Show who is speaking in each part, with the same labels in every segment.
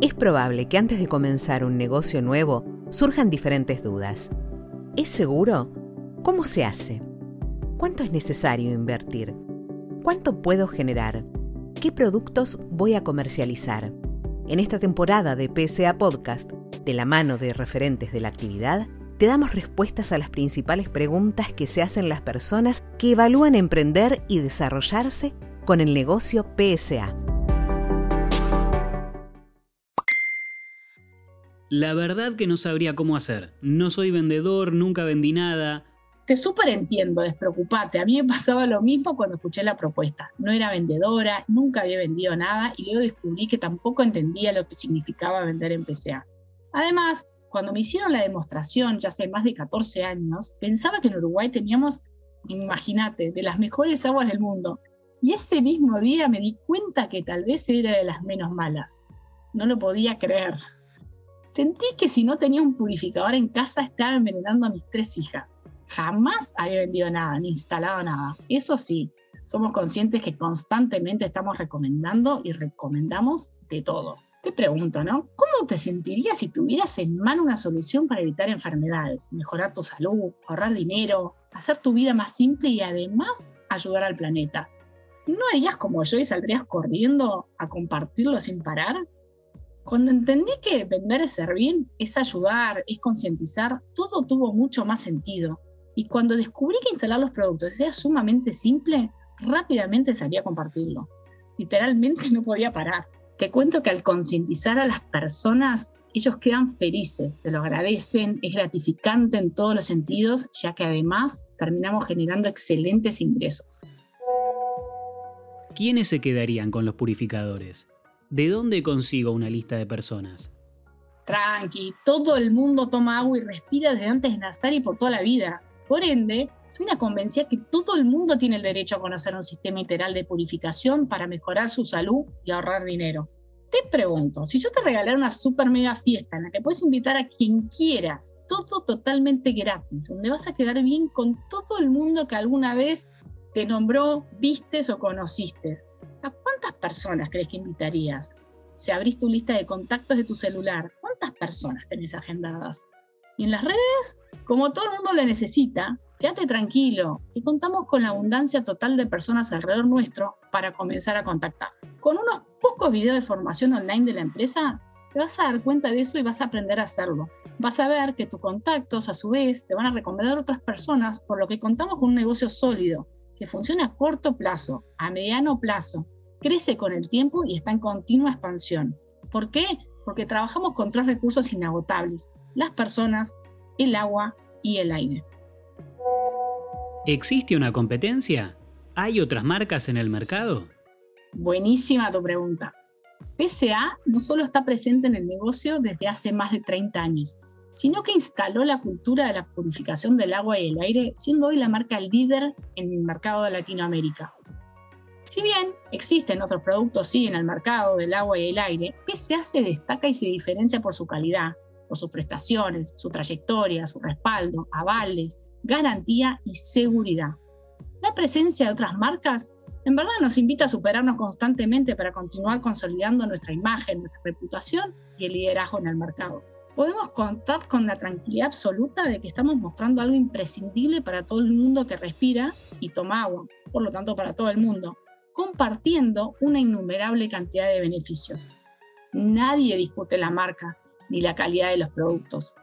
Speaker 1: Es probable que antes de comenzar un negocio nuevo surjan diferentes dudas. ¿Es seguro? ¿Cómo se hace? ¿Cuánto es necesario invertir? ¿Cuánto puedo generar? ¿Qué productos voy a comercializar? En esta temporada de PSA Podcast, de la mano de referentes de la actividad, te damos respuestas a las principales preguntas que se hacen las personas que evalúan emprender y desarrollarse con el negocio PSA.
Speaker 2: La verdad que no sabría cómo hacer. No soy vendedor, nunca vendí nada.
Speaker 3: Te súper entiendo, despreocupate. A mí me pasaba lo mismo cuando escuché la propuesta. No era vendedora, nunca había vendido nada y luego descubrí que tampoco entendía lo que significaba vender en PCA. Además, cuando me hicieron la demostración, ya hace más de 14 años, pensaba que en Uruguay teníamos, imagínate, de las mejores aguas del mundo. Y ese mismo día me di cuenta que tal vez era de las menos malas. No lo podía creer. Sentí que si no tenía un purificador en casa estaba envenenando a mis tres hijas. Jamás había vendido nada, ni instalado nada. Eso sí, somos conscientes que constantemente estamos recomendando y recomendamos de todo. Te pregunto, ¿no? ¿Cómo te sentirías si tuvieras en mano una solución para evitar enfermedades, mejorar tu salud, ahorrar dinero, hacer tu vida más simple y además ayudar al planeta? ¿No harías como yo y saldrías corriendo a compartirlo sin parar? Cuando entendí que vender es servir, es ayudar, es concientizar, todo tuvo mucho más sentido. Y cuando descubrí que instalar los productos era sumamente simple, rápidamente salí a compartirlo. Literalmente no podía parar. Te cuento que al concientizar a las personas, ellos quedan felices, te lo agradecen, es gratificante en todos los sentidos, ya que además terminamos generando excelentes ingresos.
Speaker 2: ¿Quiénes se quedarían con los purificadores? ¿De dónde consigo una lista de personas?
Speaker 3: Tranqui, todo el mundo toma agua y respira desde antes de nacer y por toda la vida. Por ende, soy una convencida que todo el mundo tiene el derecho a conocer un sistema integral de purificación para mejorar su salud y ahorrar dinero. Te pregunto, si yo te regalara una super mega fiesta en la que puedes invitar a quien quieras, todo totalmente gratis, donde vas a quedar bien con todo el mundo que alguna vez te nombró, vistes o conociste, ¿A cuántas personas crees que invitarías? Si abrís tu lista de contactos de tu celular, ¿cuántas personas tenés agendadas? Y en las redes, como todo el mundo lo necesita, quédate tranquilo, que contamos con la abundancia total de personas alrededor nuestro para comenzar a contactar. Con unos pocos videos de formación online de la empresa, te vas a dar cuenta de eso y vas a aprender a hacerlo. Vas a ver que tus contactos, a su vez, te van a recomendar a otras personas, por lo que contamos con un negocio sólido, que funciona a corto plazo, a mediano plazo, crece con el tiempo y está en continua expansión. ¿Por qué? Porque trabajamos con tres recursos inagotables, las personas, el agua y el aire.
Speaker 2: ¿Existe una competencia? ¿Hay otras marcas en el mercado?
Speaker 3: Buenísima tu pregunta. PSA no solo está presente en el negocio desde hace más de 30 años, sino que instaló la cultura de la purificación del agua y el aire, siendo hoy la marca líder en el mercado de Latinoamérica. Si bien existen otros productos sí en el mercado del agua y el aire, PSA se destaca y se diferencia por su calidad, por sus prestaciones, su trayectoria, su respaldo, avales, garantía y seguridad. La presencia de otras marcas en verdad nos invita a superarnos constantemente para continuar consolidando nuestra imagen, nuestra reputación y el liderazgo en el mercado podemos contar con la tranquilidad absoluta de que estamos mostrando algo imprescindible para todo el mundo que respira y toma agua, por lo tanto para todo el mundo, compartiendo una innumerable cantidad de beneficios. Nadie discute la marca ni la calidad de los productos.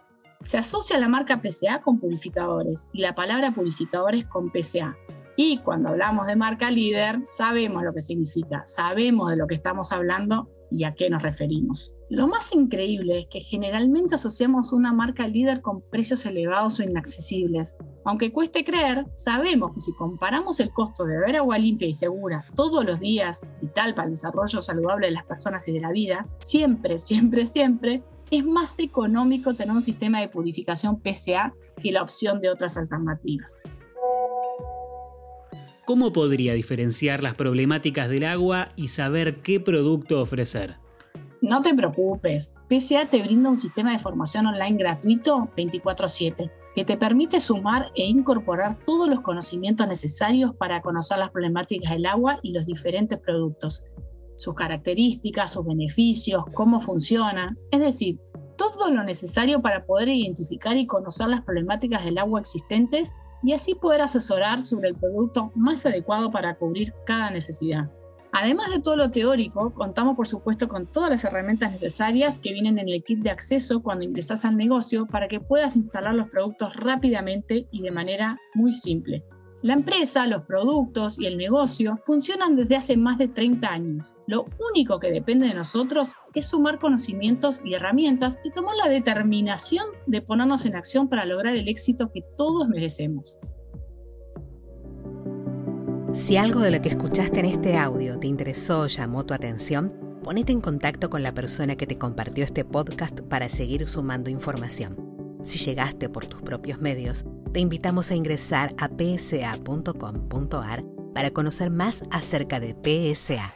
Speaker 3: Se asocia la marca PCA con purificadores y la palabra purificadores con PCA. Y cuando hablamos de marca líder, sabemos lo que significa, sabemos de lo que estamos hablando y a qué nos referimos. Lo más increíble es que generalmente asociamos una marca líder con precios elevados o inaccesibles. Aunque cueste creer, sabemos que si comparamos el costo de beber agua limpia y segura todos los días, vital para el desarrollo saludable de las personas y de la vida, siempre, siempre, siempre, es más económico tener un sistema de purificación PCA que la opción de otras alternativas.
Speaker 2: ¿Cómo podría diferenciar las problemáticas del agua y saber qué producto ofrecer?
Speaker 3: No te preocupes, PCA te brinda un sistema de formación online gratuito 24/7 que te permite sumar e incorporar todos los conocimientos necesarios para conocer las problemáticas del agua y los diferentes productos. sus características, sus beneficios, cómo funciona, es decir, todo lo necesario para poder identificar y conocer las problemáticas del agua existentes y así poder asesorar sobre el producto más adecuado para cubrir cada necesidad. Además de todo lo teórico, contamos por supuesto con todas las herramientas necesarias que vienen en el kit de acceso cuando ingresas al negocio para que puedas instalar los productos rápidamente y de manera muy simple. La empresa, los productos y el negocio funcionan desde hace más de 30 años. Lo único que depende de nosotros es sumar conocimientos y herramientas y tomar la determinación de ponernos en acción para lograr el éxito que todos merecemos.
Speaker 1: Si algo de lo que escuchaste en este audio te interesó o llamó tu atención, ponete en contacto con la persona que te compartió este podcast para seguir sumando información. Si llegaste por tus propios medios, te invitamos a ingresar a psa.com.ar para conocer más acerca de PSA